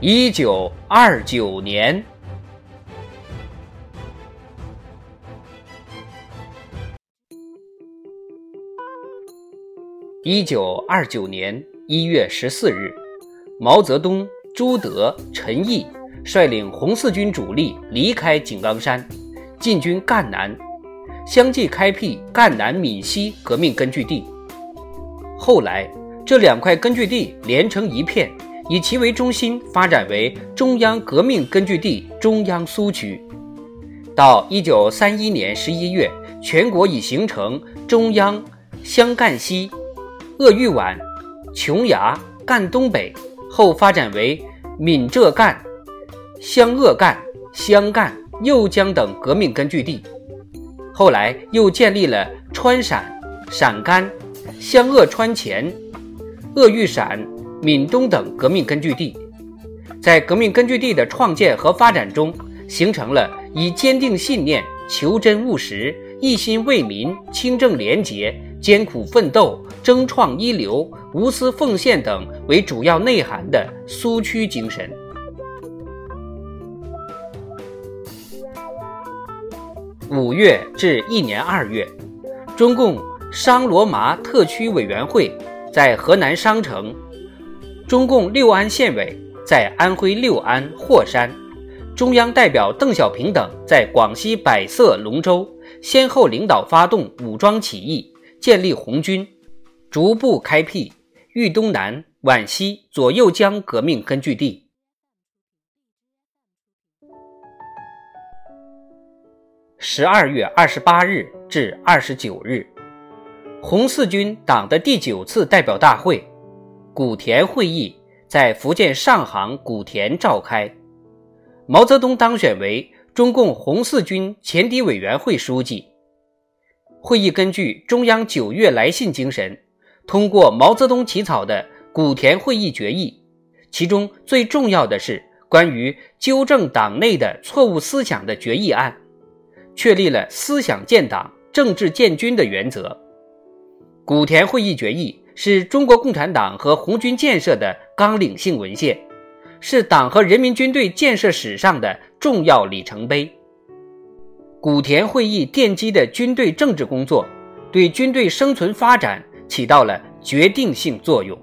一九二九年，一九二九年一月十四日，毛泽东、朱德、陈毅率领红四军主力离开井冈山，进军赣南，相继开辟赣南闽西革命根据地。后来，这两块根据地连成一片。以其为中心发展为中央革命根据地中央苏区，到一九三一年十一月，全国已形成中央湘赣西、鄂豫皖、琼崖、赣东北，后发展为闽浙赣、湘鄂赣、湘赣、右江等革命根据地。后来又建立了川陕、陕甘、湘鄂川黔、鄂豫陕。闽东等革命根据地，在革命根据地的创建和发展中，形成了以坚定信念、求真务实、一心为民、清正廉洁、艰苦奋斗、争创一流、无私奉献等为主要内涵的苏区精神。五月至一年二月，中共商罗麻特区委员会在河南商城。中共六安县委在安徽六安霍山，中央代表邓小平等在广西百色龙州，先后领导发动武装起义，建立红军，逐步开辟豫东南、皖西、左右江革命根据地。十二月二十八日至二十九日，红四军党的第九次代表大会。古田会议在福建上杭古田召开，毛泽东当选为中共红四军前敌委员会书记。会议根据中央九月来信精神，通过毛泽东起草的古田会议决议，其中最重要的是关于纠正党内的错误思想的决议案，确立了思想建党、政治建军的原则。古田会议决议。是中国共产党和红军建设的纲领性文献，是党和人民军队建设史上的重要里程碑。古田会议奠基的军队政治工作，对军队生存发展起到了决定性作用。